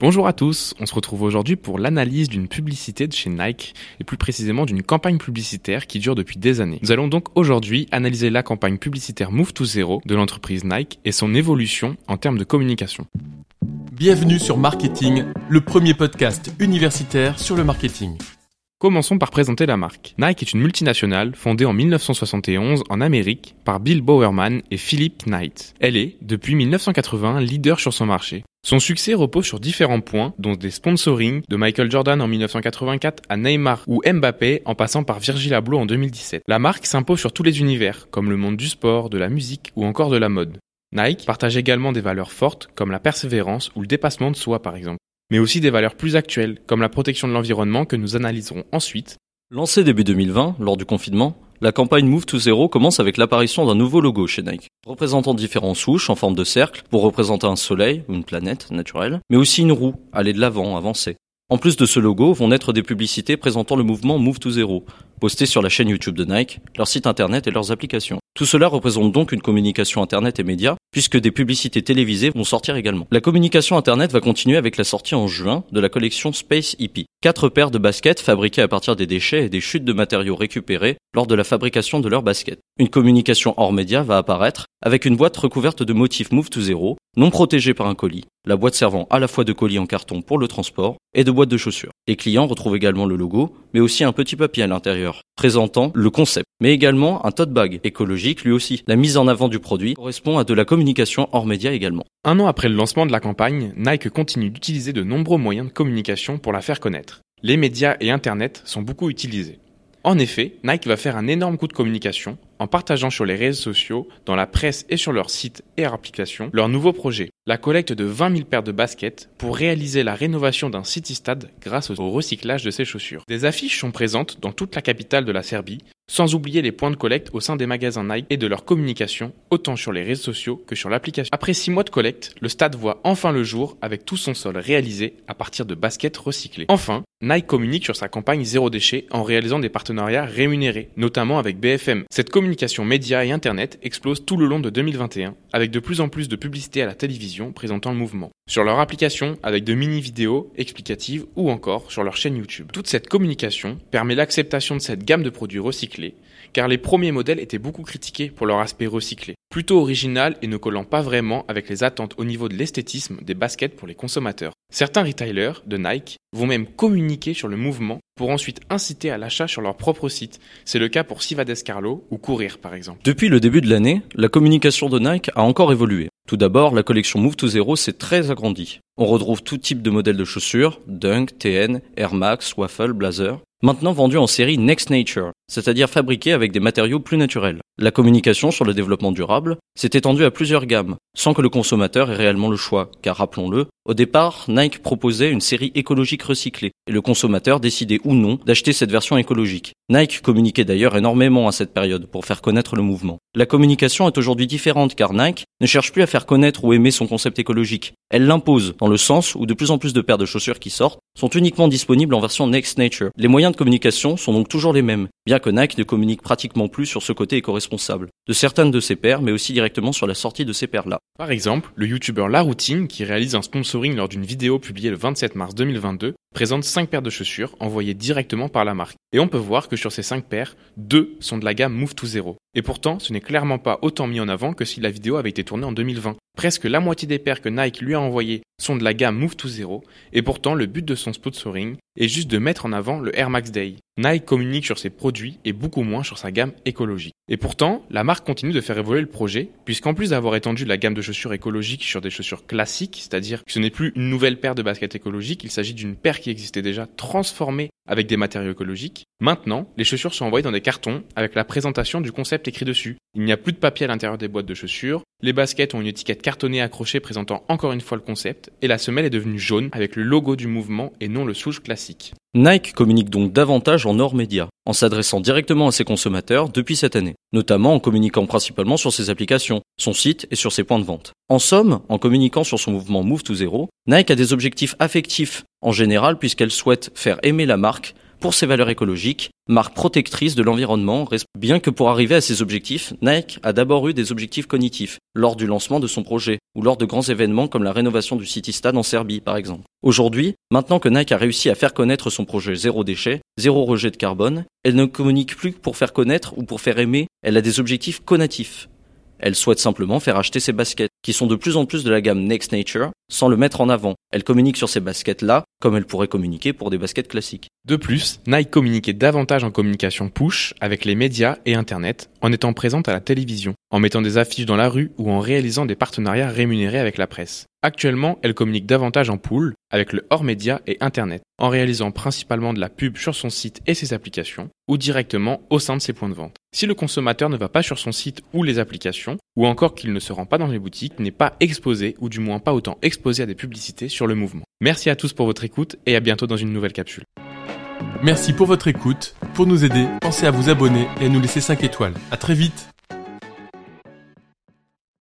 Bonjour à tous, on se retrouve aujourd'hui pour l'analyse d'une publicité de chez Nike et plus précisément d'une campagne publicitaire qui dure depuis des années. Nous allons donc aujourd'hui analyser la campagne publicitaire Move to Zero de l'entreprise Nike et son évolution en termes de communication. Bienvenue sur Marketing, le premier podcast universitaire sur le marketing. Commençons par présenter la marque. Nike est une multinationale fondée en 1971 en Amérique par Bill Bowerman et Philip Knight. Elle est, depuis 1981, leader sur son marché. Son succès repose sur différents points, dont des sponsorings de Michael Jordan en 1984 à Neymar ou Mbappé en passant par Virgil Abloh en 2017. La marque s'impose sur tous les univers, comme le monde du sport, de la musique ou encore de la mode. Nike partage également des valeurs fortes comme la persévérance ou le dépassement de soi par exemple mais aussi des valeurs plus actuelles, comme la protection de l'environnement que nous analyserons ensuite. Lancée début 2020, lors du confinement, la campagne Move to Zero commence avec l'apparition d'un nouveau logo chez Nike, représentant différents souches en forme de cercle pour représenter un soleil ou une planète naturelle, mais aussi une roue, aller de l'avant, avancer. En plus de ce logo, vont naître des publicités présentant le mouvement Move to Zero, postées sur la chaîne YouTube de Nike, leur site internet et leurs applications. Tout cela représente donc une communication internet et médias, puisque des publicités télévisées vont sortir également. La communication internet va continuer avec la sortie en juin de la collection Space Hippie. Quatre paires de baskets fabriquées à partir des déchets et des chutes de matériaux récupérés lors de la fabrication de leurs baskets. Une communication hors média va apparaître avec une boîte recouverte de motifs Move to Zero, non protégée par un colis, la boîte servant à la fois de colis en carton pour le transport et de boîte de chaussures. Les clients retrouvent également le logo, mais aussi un petit papier à l'intérieur, présentant le concept, mais également un tote bag écologique lui aussi. La mise en avant du produit correspond à de la communication hors média également. Un an après le lancement de la campagne, Nike continue d'utiliser de nombreux moyens de communication pour la faire connaître. Les médias et Internet sont beaucoup utilisés. En effet, Nike va faire un énorme coup de communication en partageant sur les réseaux sociaux, dans la presse et sur leur site et leur application leur nouveau projet, la collecte de 20 000 paires de baskets pour réaliser la rénovation d'un city-stade grâce au recyclage de ces chaussures. Des affiches sont présentes dans toute la capitale de la Serbie, sans oublier les points de collecte au sein des magasins Nike et de leur communication, autant sur les réseaux sociaux que sur l'application. Après 6 mois de collecte, le stade voit enfin le jour avec tout son sol réalisé à partir de baskets recyclées. Enfin, Nike communique sur sa campagne zéro déchet en réalisant des partenariats rémunérés, notamment avec BFM. Cette communication média et internet explose tout le long de 2021, avec de plus en plus de publicités à la télévision présentant le mouvement. Sur leur application, avec de mini-vidéos explicatives ou encore sur leur chaîne YouTube. Toute cette communication permet l'acceptation de cette gamme de produits recyclés, car les premiers modèles étaient beaucoup critiqués pour leur aspect recyclé, plutôt original et ne collant pas vraiment avec les attentes au niveau de l'esthétisme des baskets pour les consommateurs. Certains retailers de Nike vont même communiquer sur le mouvement pour ensuite inciter à l'achat sur leur propre site. C'est le cas pour Sivades Carlo ou Courir par exemple. Depuis le début de l'année, la communication de Nike a encore évolué. Tout d'abord, la collection Move to Zero s'est très agrandie. On retrouve tout type de modèles de chaussures, Dunk, TN, Air Max, Waffle, Blazer, maintenant vendus en série Next Nature, c'est-à-dire fabriqués avec des matériaux plus naturels. La communication sur le développement durable s'est étendue à plusieurs gammes, sans que le consommateur ait réellement le choix, car rappelons-le, au départ, Nike proposait une série écologique recyclée, et le consommateur décidait ou non d'acheter cette version écologique. Nike communiquait d'ailleurs énormément à cette période pour faire connaître le mouvement. La communication est aujourd'hui différente car Nike ne cherche plus à faire connaître ou aimer son concept écologique. Elle l'impose, dans le sens où de plus en plus de paires de chaussures qui sortent sont uniquement disponibles en version Next Nature. Les moyens de communication sont donc toujours les mêmes, bien que Nike ne communique pratiquement plus sur ce côté éco-responsable, de certaines de ses paires, mais aussi directement sur la sortie de ces paires-là. Par exemple, le youtubeur La Routine, qui réalise un sponsoring lors d'une vidéo publiée le 27 mars 2022, présente 5 paires de chaussures envoyées directement par la marque. Et on peut voir que sur ces 5 paires, 2 sont de la gamme Move to Zero. Et pourtant, ce n'est clairement pas autant mis en avant que si la vidéo avait été tournée en 2020. Presque la moitié des paires que Nike lui a envoyées sont de la gamme Move to Zero, et pourtant le but de son sponsoring est juste de mettre en avant le Air Max Day. Nike communique sur ses produits et beaucoup moins sur sa gamme écologique. Et pourtant, la marque continue de faire évoluer le projet, puisqu'en plus d'avoir étendu la gamme de chaussures écologiques sur des chaussures classiques, c'est-à-dire que ce n'est plus une nouvelle paire de baskets écologiques, il s'agit d'une paire qui existait déjà transformée avec des matériaux écologiques. Maintenant, les chaussures sont envoyées dans des cartons avec la présentation du concept écrit dessus. Il n'y a plus de papier à l'intérieur des boîtes de chaussures, les baskets ont une étiquette cartonnée accrochée présentant encore une fois le concept, et la semelle est devenue jaune avec le logo du mouvement et non le souche classique. Nike communique donc davantage en hors média, en s'adressant directement à ses consommateurs depuis cette année, notamment en communiquant principalement sur ses applications, son site et sur ses points de vente. En somme, en communiquant sur son mouvement Move to Zero, Nike a des objectifs affectifs en général puisqu'elle souhaite faire aimer la marque pour ses valeurs écologiques, marque protectrice de l'environnement, bien que pour arriver à ses objectifs, Nike a d'abord eu des objectifs cognitifs, lors du lancement de son projet, ou lors de grands événements comme la rénovation du City Stade en Serbie par exemple. Aujourd'hui, maintenant que Nike a réussi à faire connaître son projet zéro déchet, zéro rejet de carbone, elle ne communique plus pour faire connaître ou pour faire aimer, elle a des objectifs conatifs. Elle souhaite simplement faire acheter ses baskets, qui sont de plus en plus de la gamme Next Nature, sans le mettre en avant. Elle communique sur ces baskets-là, comme elle pourrait communiquer pour des baskets classiques. De plus, Nike communiquait davantage en communication push avec les médias et Internet, en étant présente à la télévision, en mettant des affiches dans la rue ou en réalisant des partenariats rémunérés avec la presse. Actuellement, elle communique davantage en pool, avec le hors-média et Internet, en réalisant principalement de la pub sur son site et ses applications, ou directement au sein de ses points de vente. Si le consommateur ne va pas sur son site ou les applications, ou encore qu'il ne se rend pas dans les boutiques, n'est pas exposé, ou du moins pas autant exposé à des publicités sur le mouvement. Merci à tous pour votre écoute et à bientôt dans une nouvelle capsule. Merci pour votre écoute. Pour nous aider, pensez à vous abonner et à nous laisser 5 étoiles. À très vite